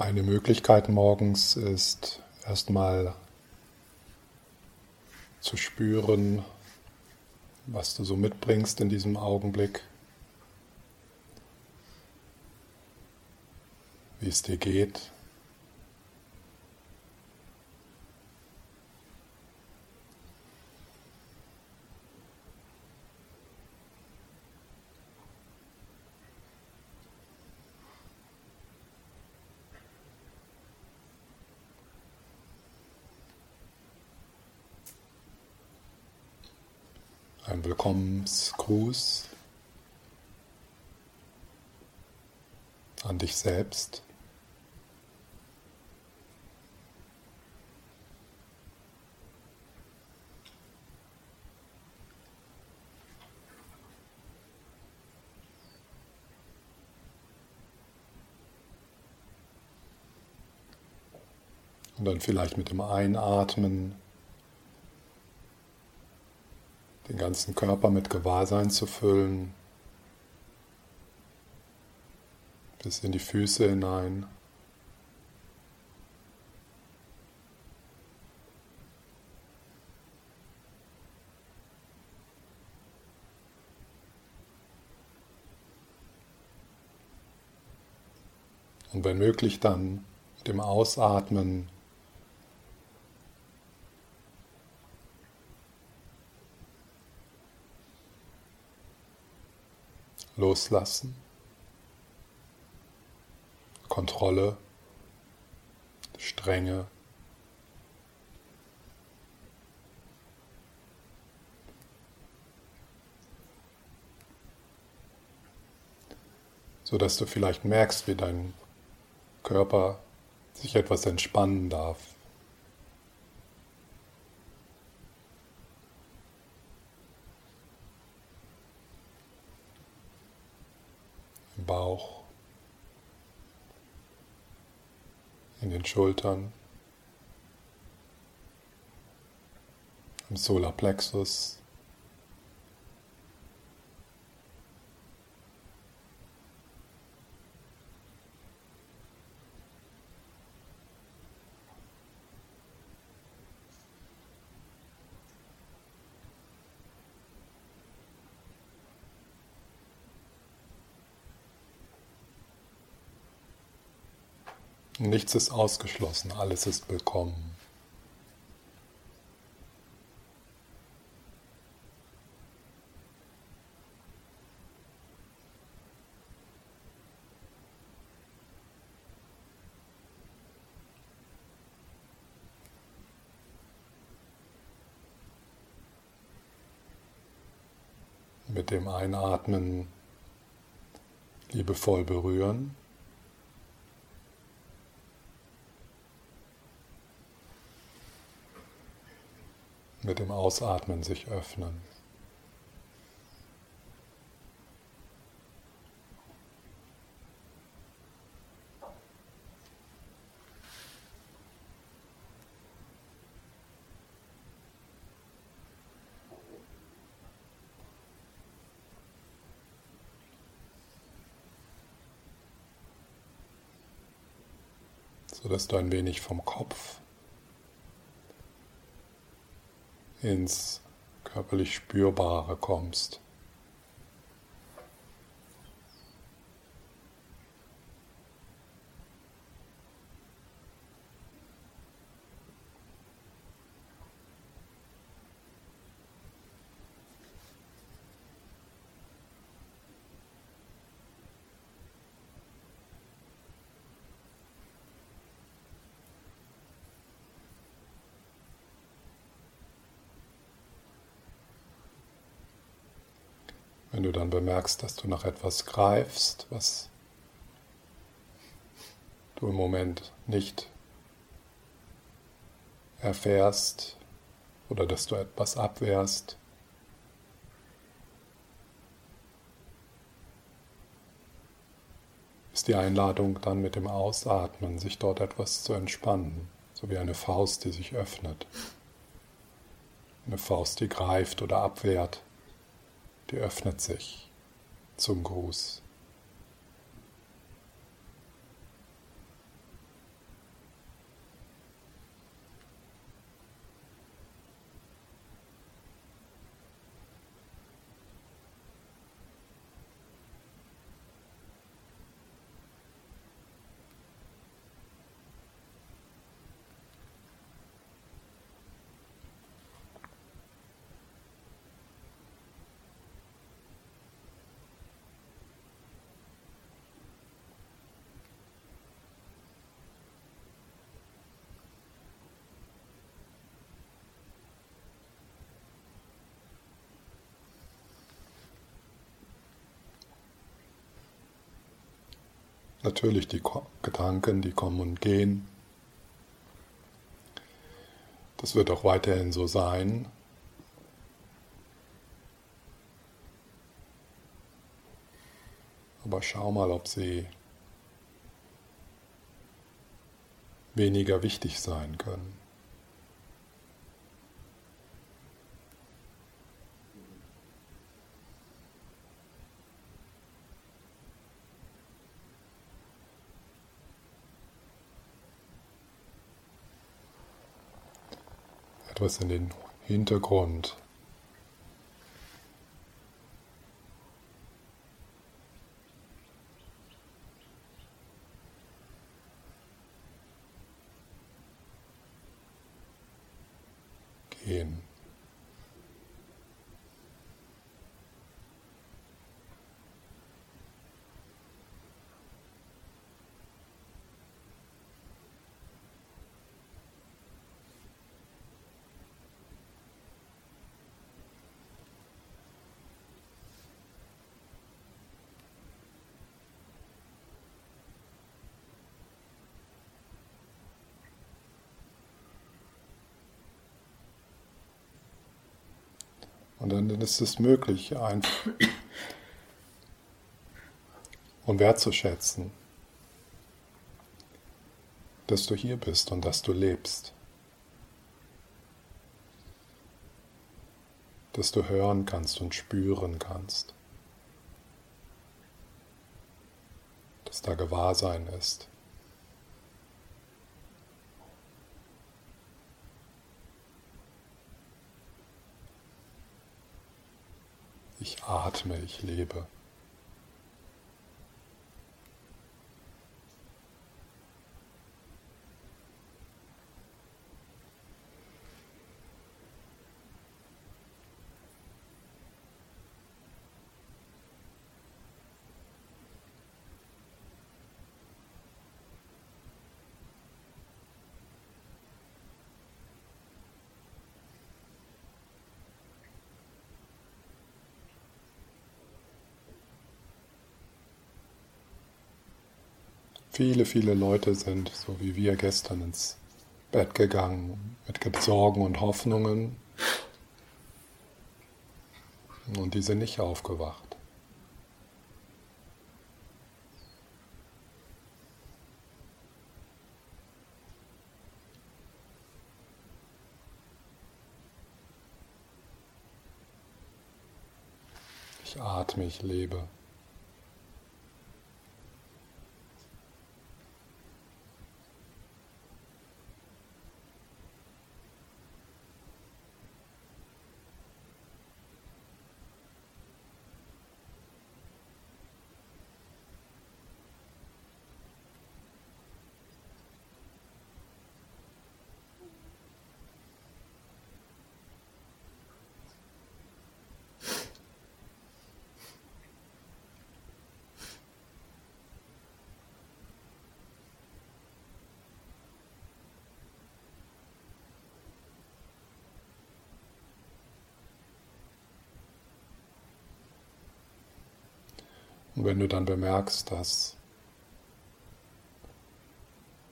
Eine Möglichkeit morgens ist erstmal zu spüren, was du so mitbringst in diesem Augenblick, wie es dir geht. ein Willkommensgruß an dich selbst. Und dann vielleicht mit dem Einatmen den ganzen Körper mit Gewahrsein zu füllen, bis in die Füße hinein. Und wenn möglich dann mit dem Ausatmen Loslassen, Kontrolle, Strenge. so dass du vielleicht merkst, wie dein Körper sich etwas entspannen darf. Bauch, in den Schultern, im Solarplexus. Nichts ist ausgeschlossen, alles ist willkommen. Mit dem Einatmen liebevoll berühren. Mit dem Ausatmen sich öffnen. sodass du ein wenig vom Kopf ins körperlich Spürbare kommst. Dann bemerkst, dass du nach etwas greifst, was du im Moment nicht erfährst oder dass du etwas abwehrst, ist die Einladung dann mit dem Ausatmen, sich dort etwas zu entspannen, so wie eine Faust, die sich öffnet. Eine Faust, die greift oder abwehrt die öffnet sich zum Gruß. Natürlich die Gedanken, die kommen und gehen. Das wird auch weiterhin so sein. Aber schau mal, ob sie weniger wichtig sein können. Etwas in den Hintergrund. gehen. Und dann ist es möglich, einfach und wertzuschätzen, dass du hier bist und dass du lebst. Dass du hören kannst und spüren kannst. Dass da Gewahrsein ist. Ich atme, ich lebe. Viele, viele Leute sind, so wie wir gestern, ins Bett gegangen mit Sorgen und Hoffnungen und die sind nicht aufgewacht. Ich atme, ich lebe. Und wenn du dann bemerkst, dass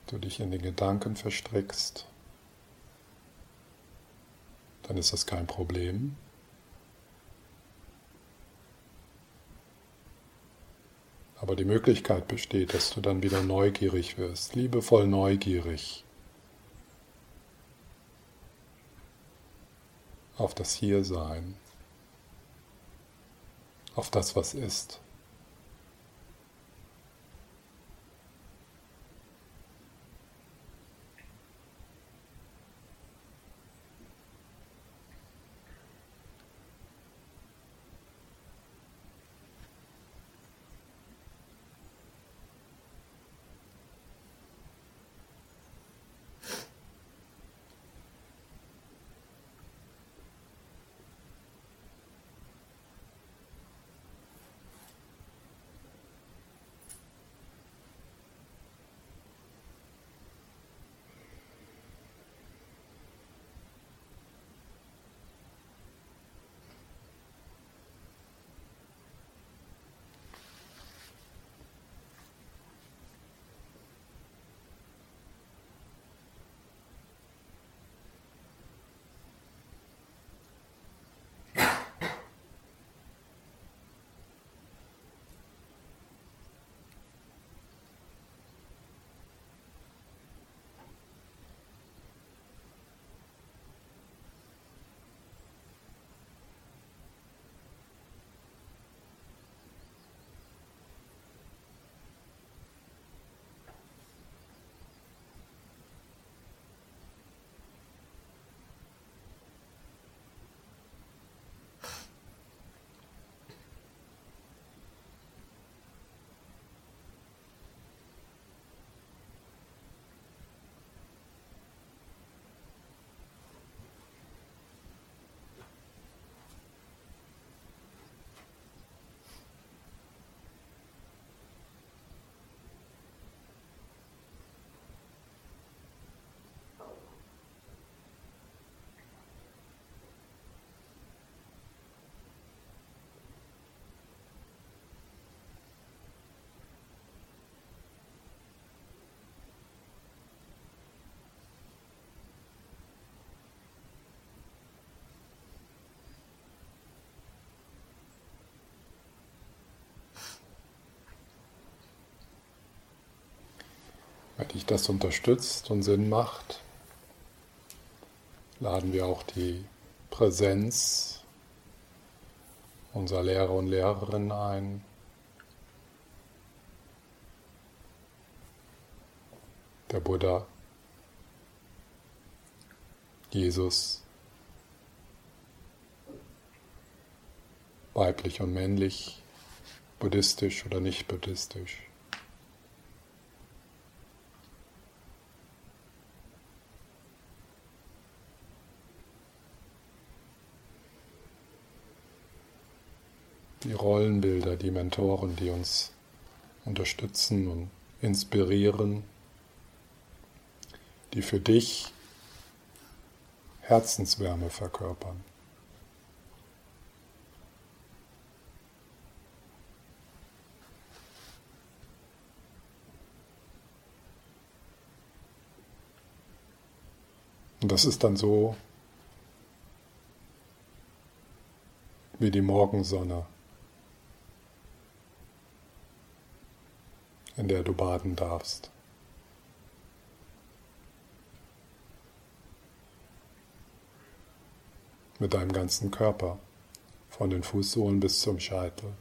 du dich in den Gedanken verstrickst, dann ist das kein Problem. Aber die Möglichkeit besteht, dass du dann wieder neugierig wirst, liebevoll neugierig auf das Hiersein, auf das, was ist. Dich das unterstützt und Sinn macht, laden wir auch die Präsenz unserer Lehrer und Lehrerinnen ein. Der Buddha, Jesus, weiblich und männlich, buddhistisch oder nicht buddhistisch. Die Rollenbilder, die Mentoren, die uns unterstützen und inspirieren, die für dich Herzenswärme verkörpern. Und das ist dann so wie die Morgensonne. In der du baden darfst. Mit deinem ganzen Körper, von den Fußsohlen bis zum Scheitel.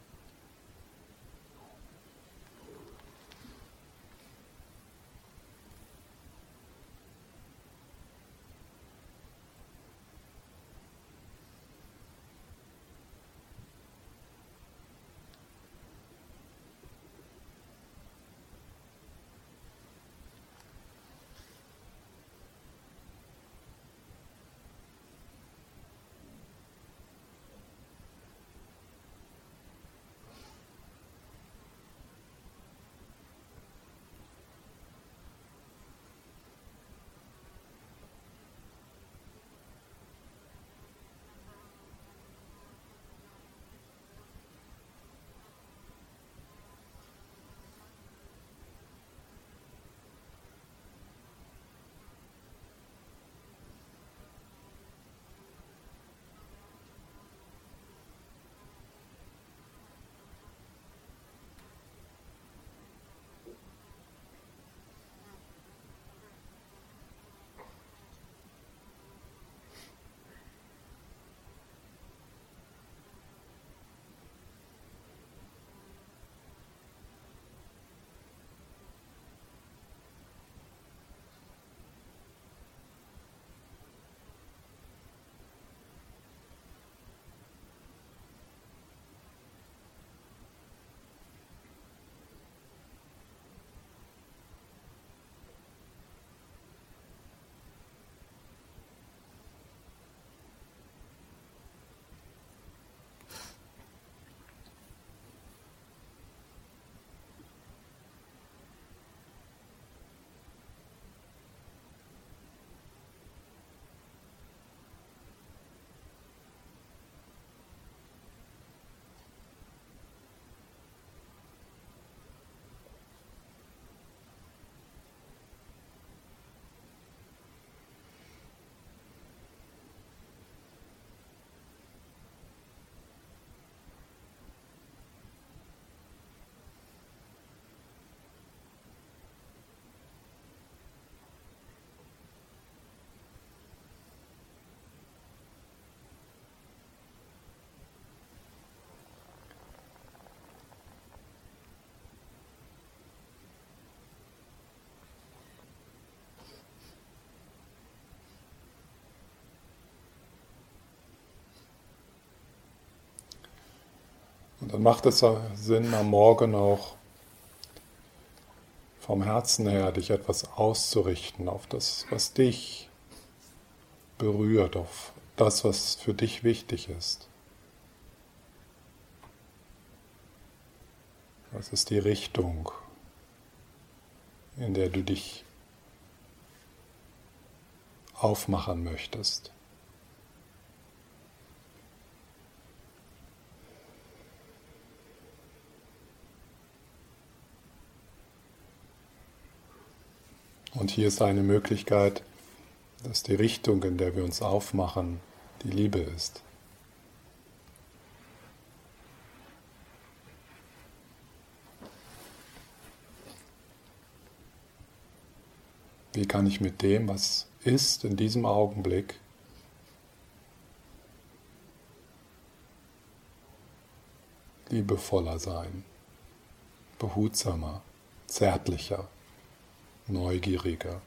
Dann macht es Sinn, am Morgen auch vom Herzen her dich etwas auszurichten auf das, was dich berührt, auf das, was für dich wichtig ist. Was ist die Richtung, in der du dich aufmachen möchtest? Und hier ist eine Möglichkeit, dass die Richtung, in der wir uns aufmachen, die Liebe ist. Wie kann ich mit dem, was ist in diesem Augenblick, liebevoller sein, behutsamer, zärtlicher, neugieriger.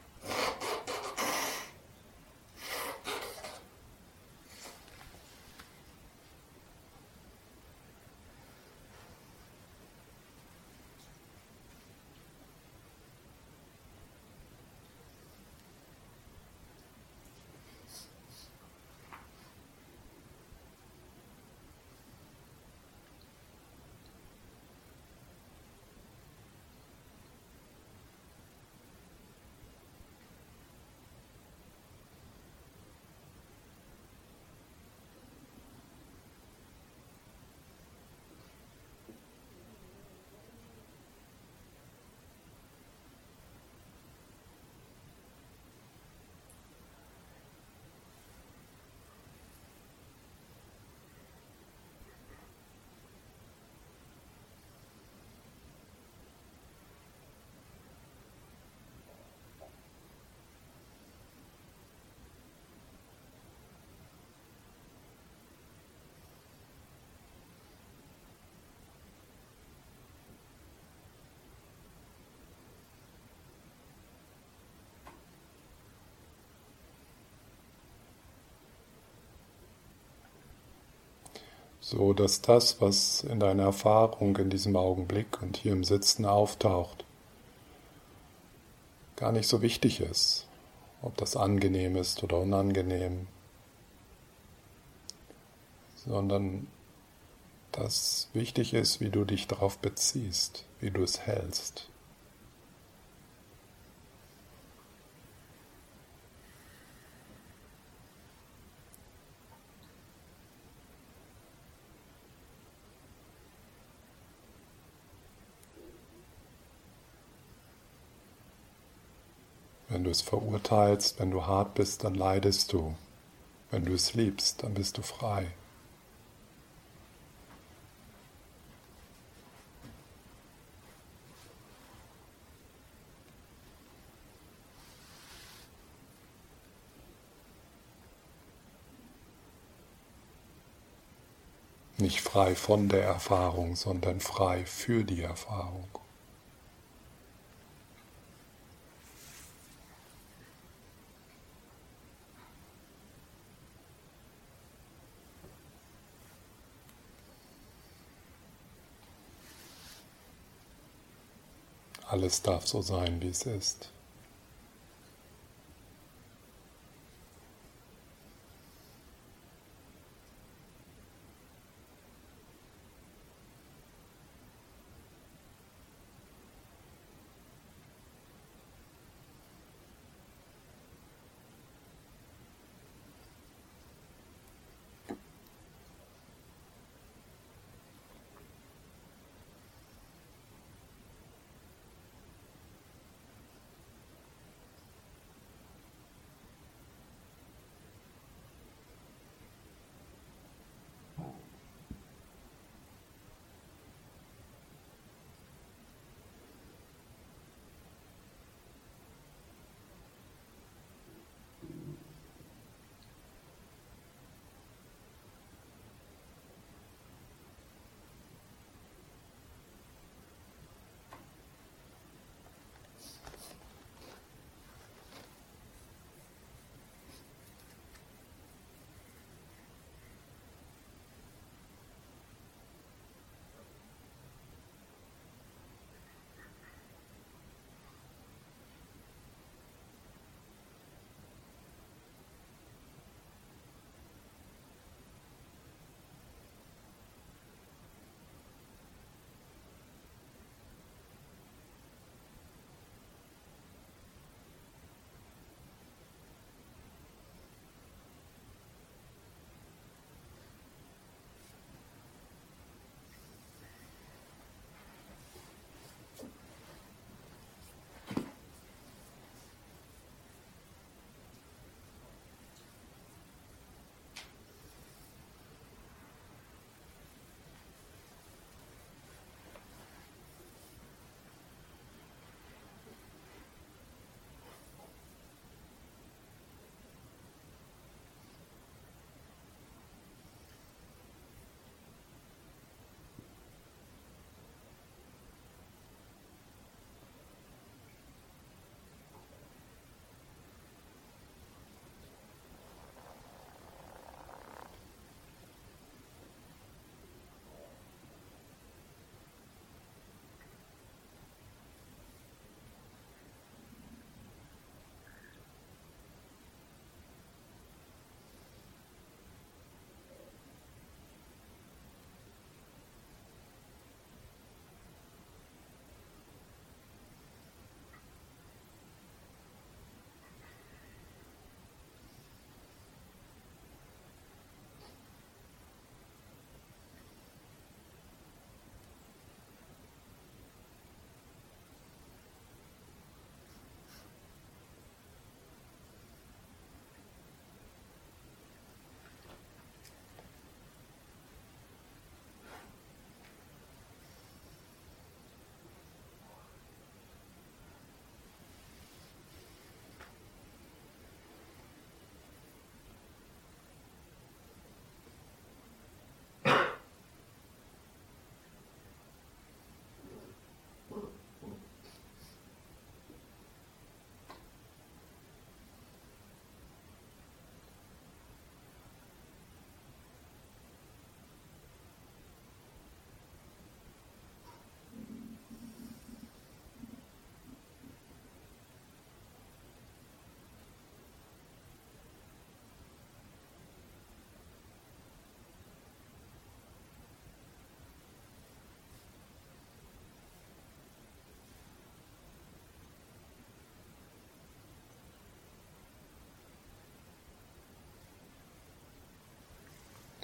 So dass das, was in deiner Erfahrung in diesem Augenblick und hier im Sitzen auftaucht, gar nicht so wichtig ist, ob das angenehm ist oder unangenehm, sondern dass wichtig ist, wie du dich darauf beziehst, wie du es hältst. Es verurteilst, wenn du hart bist, dann leidest du. Wenn du es liebst, dann bist du frei. Nicht frei von der Erfahrung, sondern frei für die Erfahrung. Alles darf so sein, wie es ist.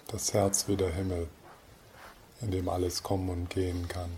Das Herz wie der Himmel, in dem alles kommen und gehen kann.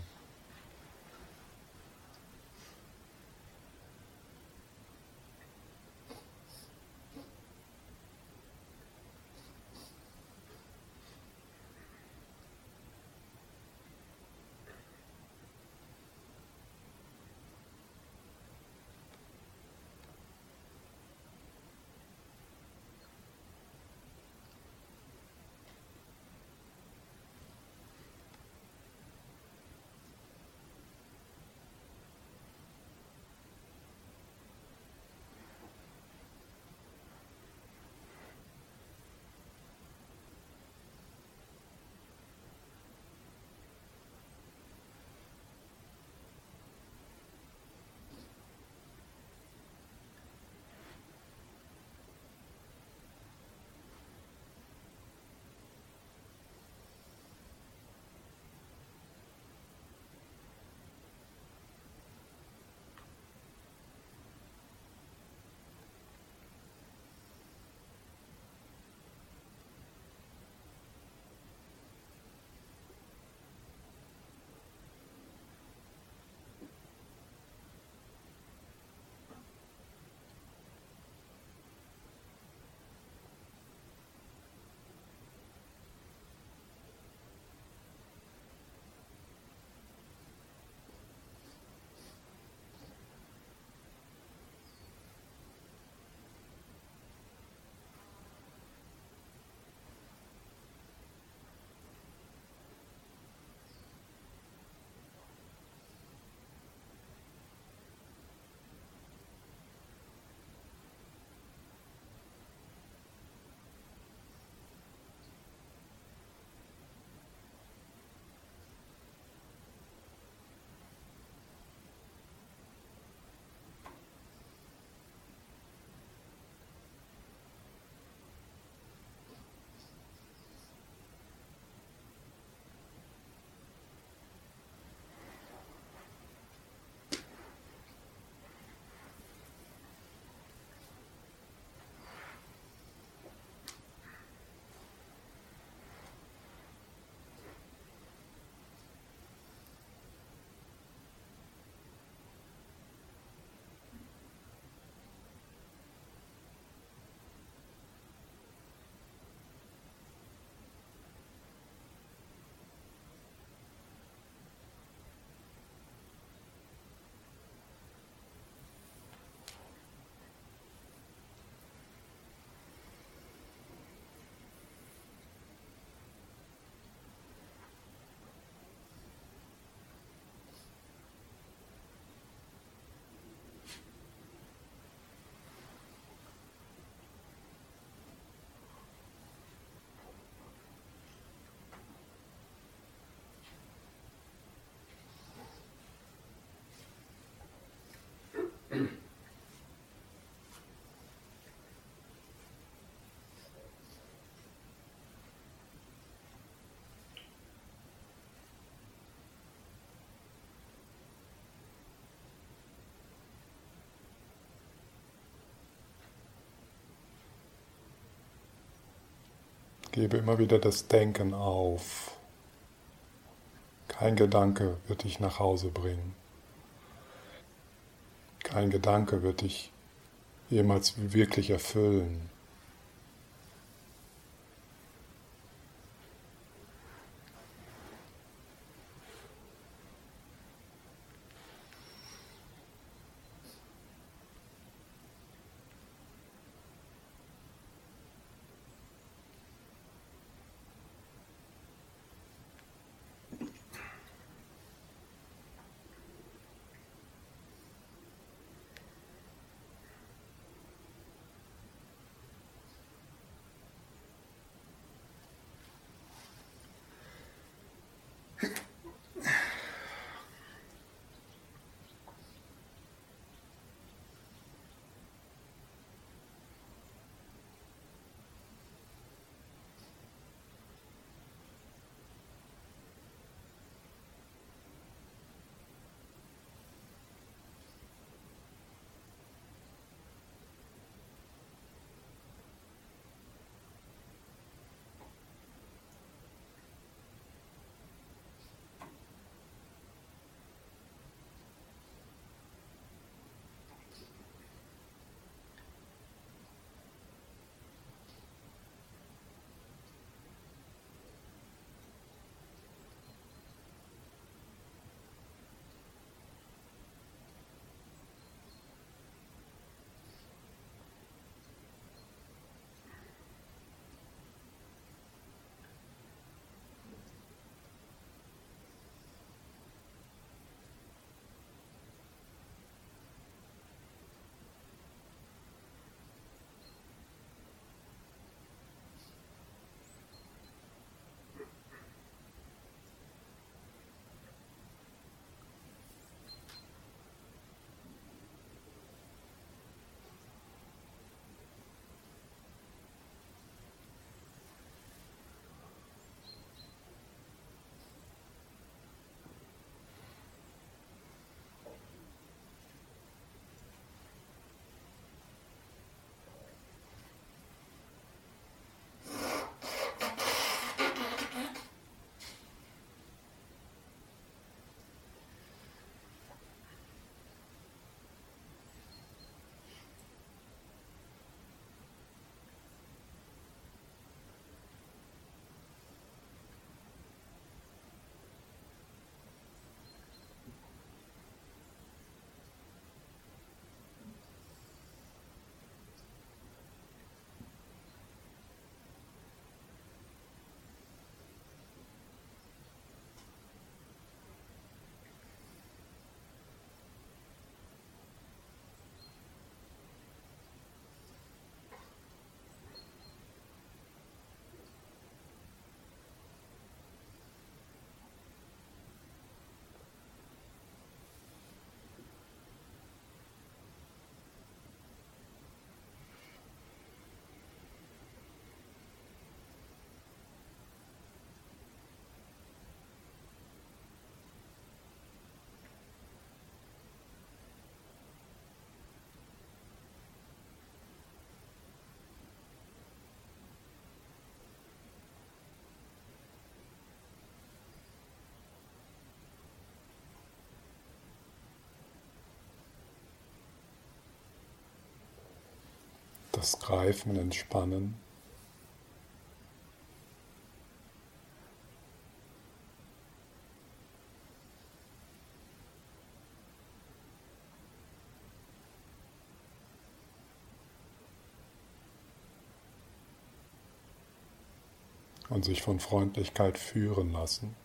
Gebe immer wieder das Denken auf. Kein Gedanke wird dich nach Hause bringen. Kein Gedanke wird dich jemals wirklich erfüllen. Das Greifen entspannen. und sich von Freundlichkeit führen lassen.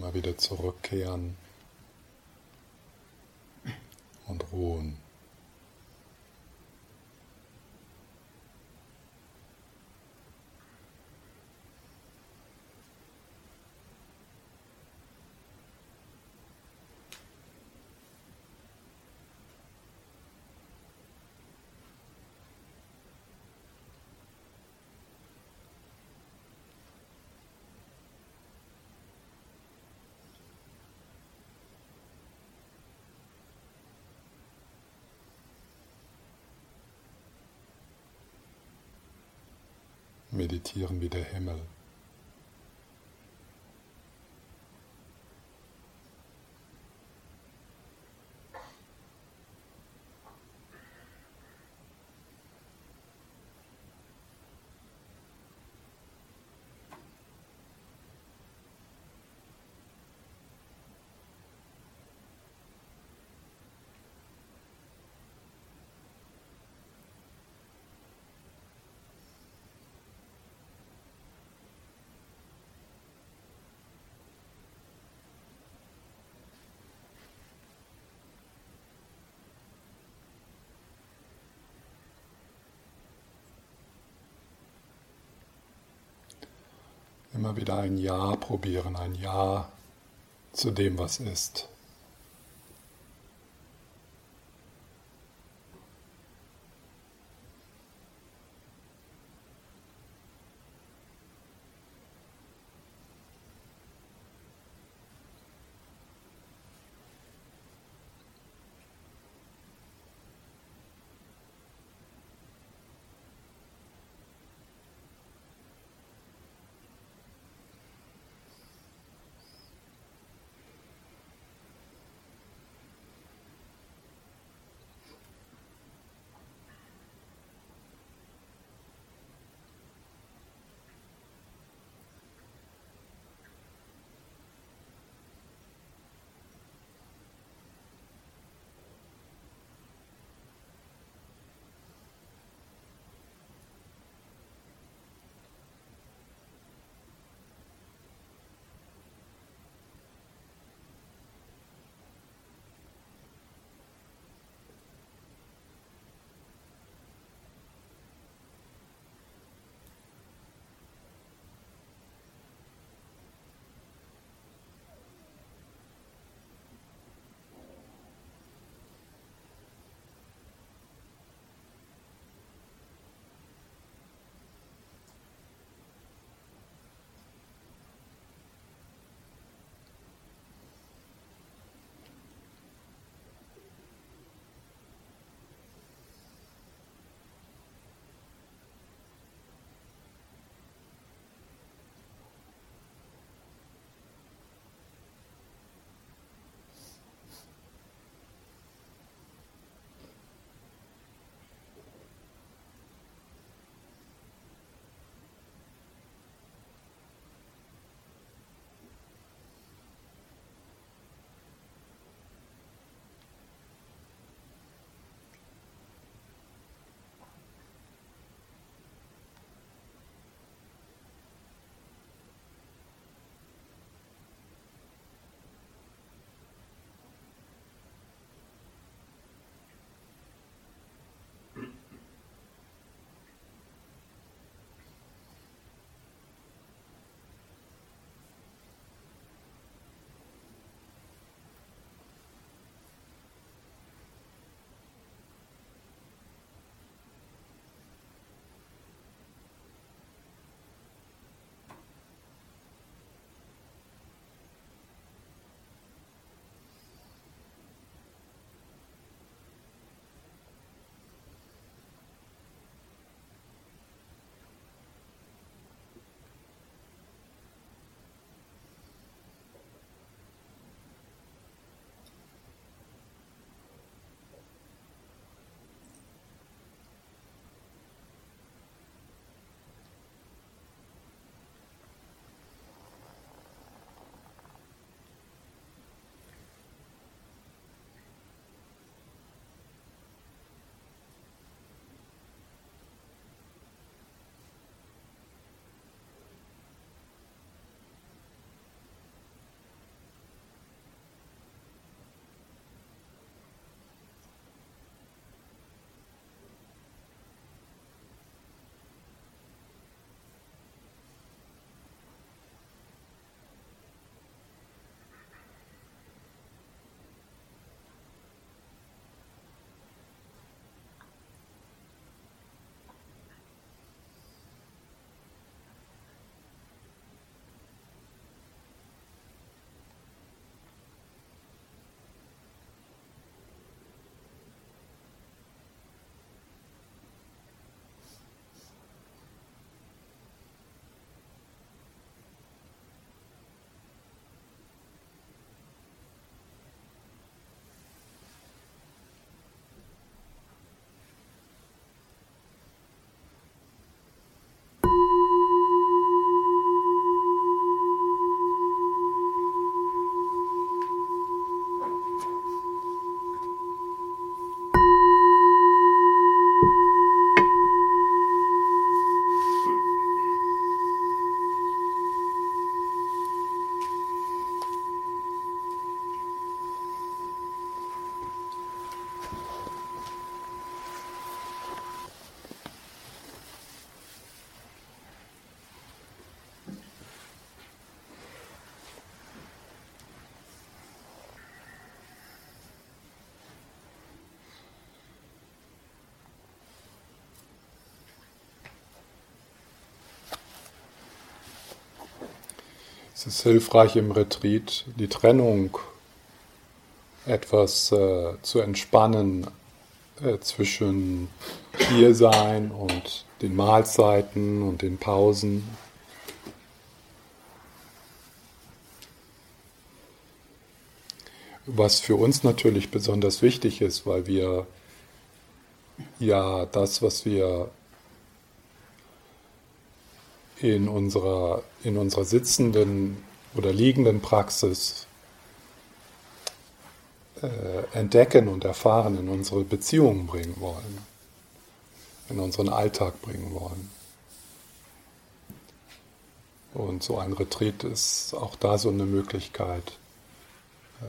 Immer wieder zurückkehren und ruhen. Meditieren wie der Himmel. Immer wieder ein Ja probieren, ein Ja zu dem, was ist. Es ist hilfreich im Retreat, die Trennung etwas äh, zu entspannen äh, zwischen Hiersein und den Mahlzeiten und den Pausen. Was für uns natürlich besonders wichtig ist, weil wir ja das, was wir in unserer, in unserer sitzenden oder liegenden Praxis äh, entdecken und erfahren, in unsere Beziehungen bringen wollen, in unseren Alltag bringen wollen. Und so ein Retreat ist auch da so eine Möglichkeit, äh,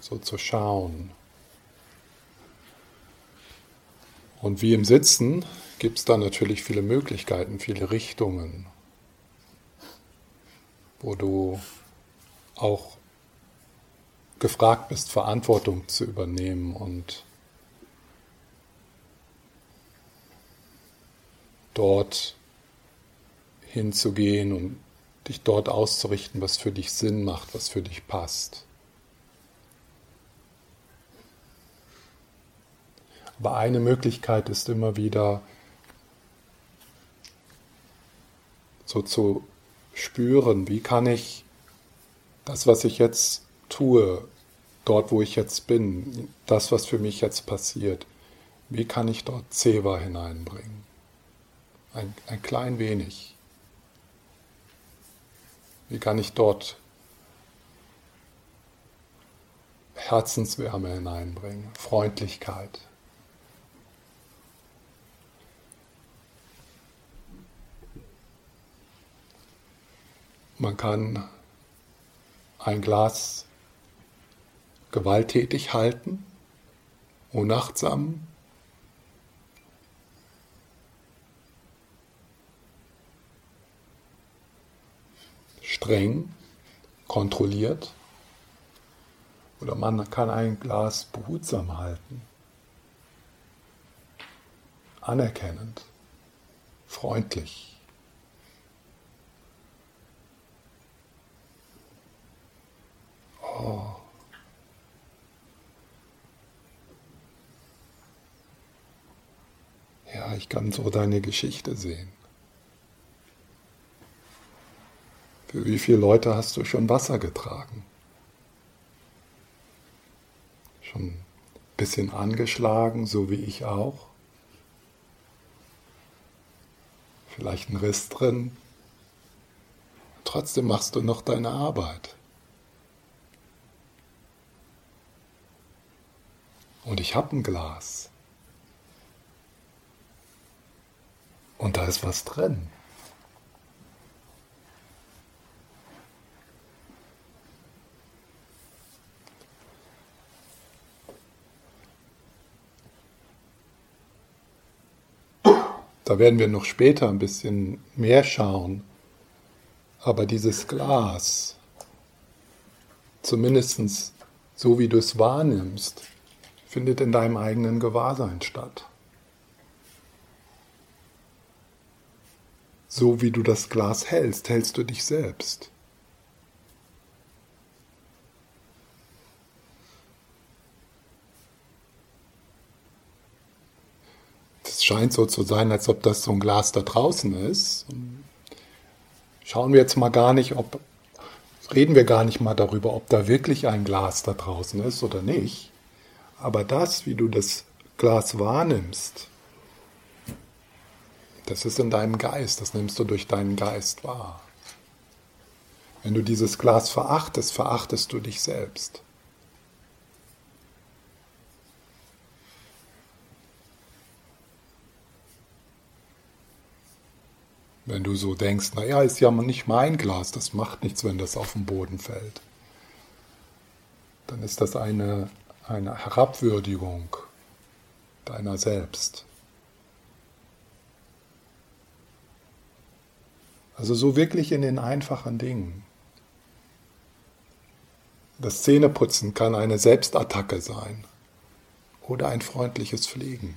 so zu schauen. Und wie im Sitzen gibt es da natürlich viele Möglichkeiten, viele Richtungen, wo du auch gefragt bist, Verantwortung zu übernehmen und dort hinzugehen und dich dort auszurichten, was für dich Sinn macht, was für dich passt. Aber eine Möglichkeit ist immer wieder so zu spüren, wie kann ich das, was ich jetzt tue, dort wo ich jetzt bin, das, was für mich jetzt passiert, wie kann ich dort Zewa hineinbringen? Ein, ein klein wenig. Wie kann ich dort Herzenswärme hineinbringen, Freundlichkeit? Man kann ein Glas gewalttätig halten, unachtsam. streng, kontrolliert. Oder man kann ein Glas behutsam halten, anerkennend, freundlich. Oh. Ja, ich kann so deine Geschichte sehen. Für wie viele Leute hast du schon Wasser getragen? Schon ein bisschen angeschlagen, so wie ich auch? Vielleicht ein Riss drin? Trotzdem machst du noch deine Arbeit. Und ich habe ein Glas. Und da ist was drin. Da werden wir noch später ein bisschen mehr schauen. Aber dieses Glas, zumindest so wie du es wahrnimmst, findet in deinem eigenen Gewahrsein statt. So wie du das Glas hältst, hältst du dich selbst. Es scheint so zu sein, als ob das so ein Glas da draußen ist. Schauen wir jetzt mal gar nicht, ob reden wir gar nicht mal darüber, ob da wirklich ein Glas da draußen ist oder nicht. Aber das, wie du das Glas wahrnimmst, das ist in deinem Geist, das nimmst du durch deinen Geist wahr. Wenn du dieses Glas verachtest, verachtest du dich selbst. Wenn du so denkst, naja, ist ja nicht mein Glas, das macht nichts, wenn das auf den Boden fällt, dann ist das eine, eine Herabwürdigung deiner selbst. Also so wirklich in den einfachen Dingen. Das Zähneputzen kann eine Selbstattacke sein oder ein freundliches Pflegen.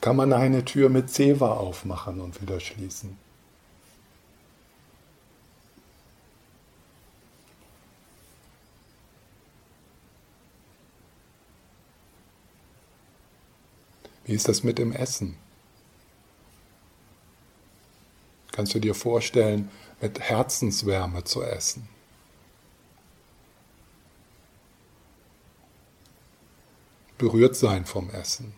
Kann man eine Tür mit Seva aufmachen und wieder schließen? Wie ist das mit dem Essen? Kannst du dir vorstellen, mit Herzenswärme zu essen? Berührt sein vom Essen.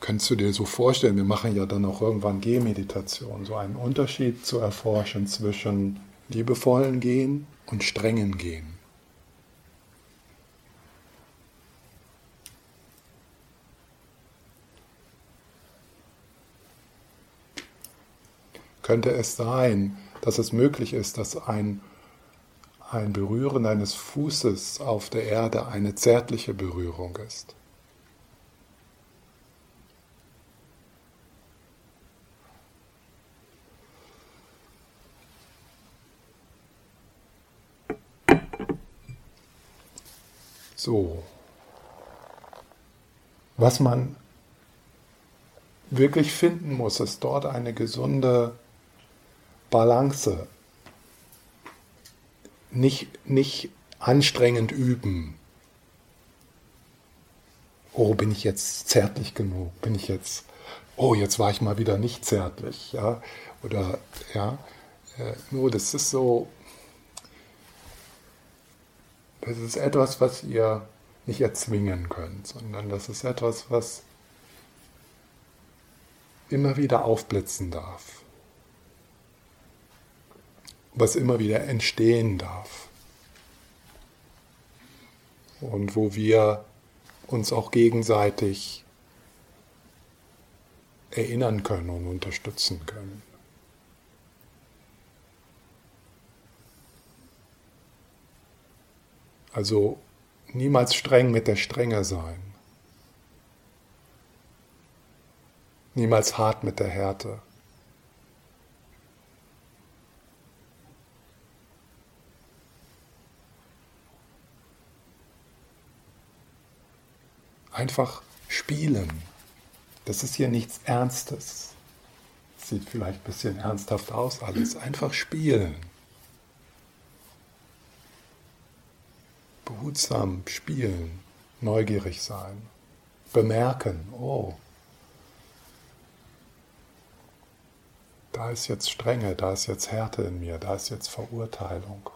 Kannst du dir so vorstellen, wir machen ja dann auch irgendwann Gehmeditation, so einen Unterschied zu erforschen zwischen liebevollen Gehen und strengen Gehen. Könnte es sein, dass es möglich ist, dass ein, ein Berühren eines Fußes auf der Erde eine zärtliche Berührung ist? So. Was man wirklich finden muss, ist dort eine gesunde Balance. Nicht, nicht anstrengend üben. Oh, bin ich jetzt zärtlich genug? Bin ich jetzt, oh, jetzt war ich mal wieder nicht zärtlich, ja? Oder, ja, äh, nur das ist so, das ist etwas, was ihr nicht erzwingen könnt, sondern das ist etwas, was immer wieder aufblitzen darf, was immer wieder entstehen darf und wo wir uns auch gegenseitig erinnern können und unterstützen können. Also niemals streng mit der Strenge sein. Niemals hart mit der Härte. Einfach spielen. Das ist hier nichts Ernstes. Sieht vielleicht ein bisschen ernsthaft aus, alles. Einfach spielen. Behutsam spielen, neugierig sein, bemerken, oh, da ist jetzt Strenge, da ist jetzt Härte in mir, da ist jetzt Verurteilung.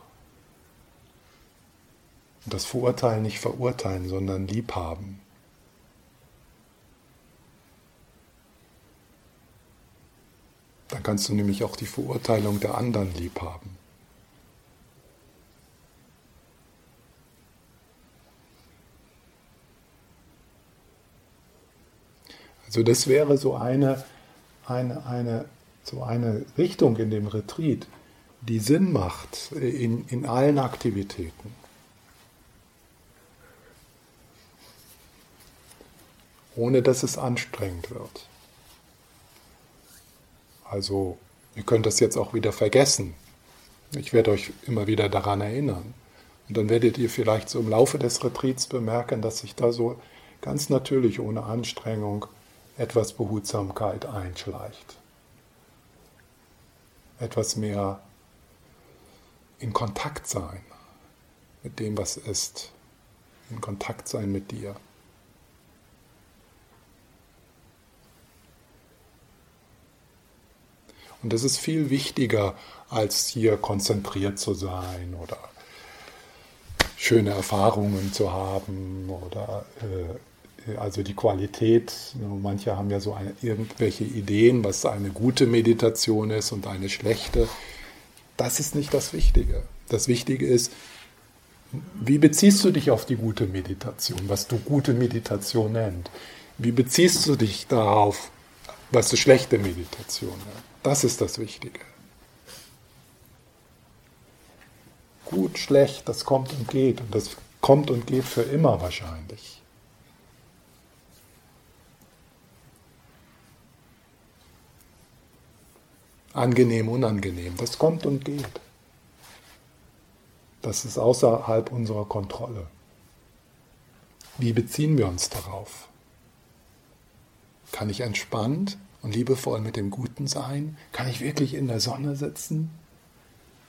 Und das Verurteilen nicht verurteilen, sondern liebhaben. Dann kannst du nämlich auch die Verurteilung der anderen liebhaben. Also das wäre so eine, eine, eine, so eine Richtung in dem Retreat, die Sinn macht in, in allen Aktivitäten. Ohne dass es anstrengend wird. Also, ihr könnt das jetzt auch wieder vergessen. Ich werde euch immer wieder daran erinnern. Und dann werdet ihr vielleicht so im Laufe des Retreats bemerken, dass sich da so ganz natürlich ohne Anstrengung etwas Behutsamkeit einschleicht. Etwas mehr in Kontakt sein mit dem, was ist. In Kontakt sein mit dir. Und das ist viel wichtiger, als hier konzentriert zu sein oder schöne Erfahrungen zu haben oder äh, also die Qualität, manche haben ja so eine, irgendwelche Ideen, was eine gute Meditation ist und eine schlechte. Das ist nicht das Wichtige. Das Wichtige ist, wie beziehst du dich auf die gute Meditation, was du gute Meditation nennst? Wie beziehst du dich darauf, was du schlechte Meditation nennst? Das ist das Wichtige. Gut, schlecht, das kommt und geht und das kommt und geht für immer wahrscheinlich. Angenehm, unangenehm. Das kommt und geht. Das ist außerhalb unserer Kontrolle. Wie beziehen wir uns darauf? Kann ich entspannt und liebevoll mit dem Guten sein? Kann ich wirklich in der Sonne sitzen?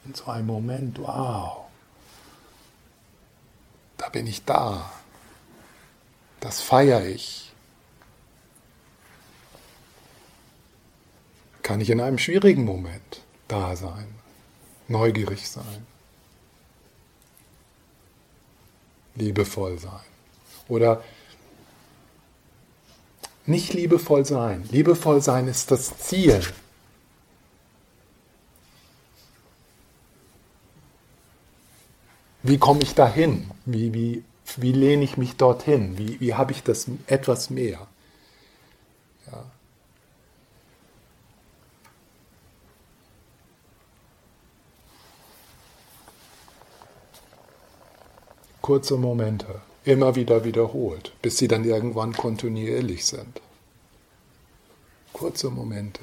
In so einem Moment, wow, da bin ich da. Das feiere ich. Kann ich in einem schwierigen Moment da sein, neugierig sein, liebevoll sein oder nicht liebevoll sein. Liebevoll sein ist das Ziel. Wie komme ich dahin? Wie, wie, wie lehne ich mich dorthin? Wie, wie habe ich das etwas mehr? Ja. Kurze Momente immer wieder wiederholt, bis sie dann irgendwann kontinuierlich sind. Kurze Momente.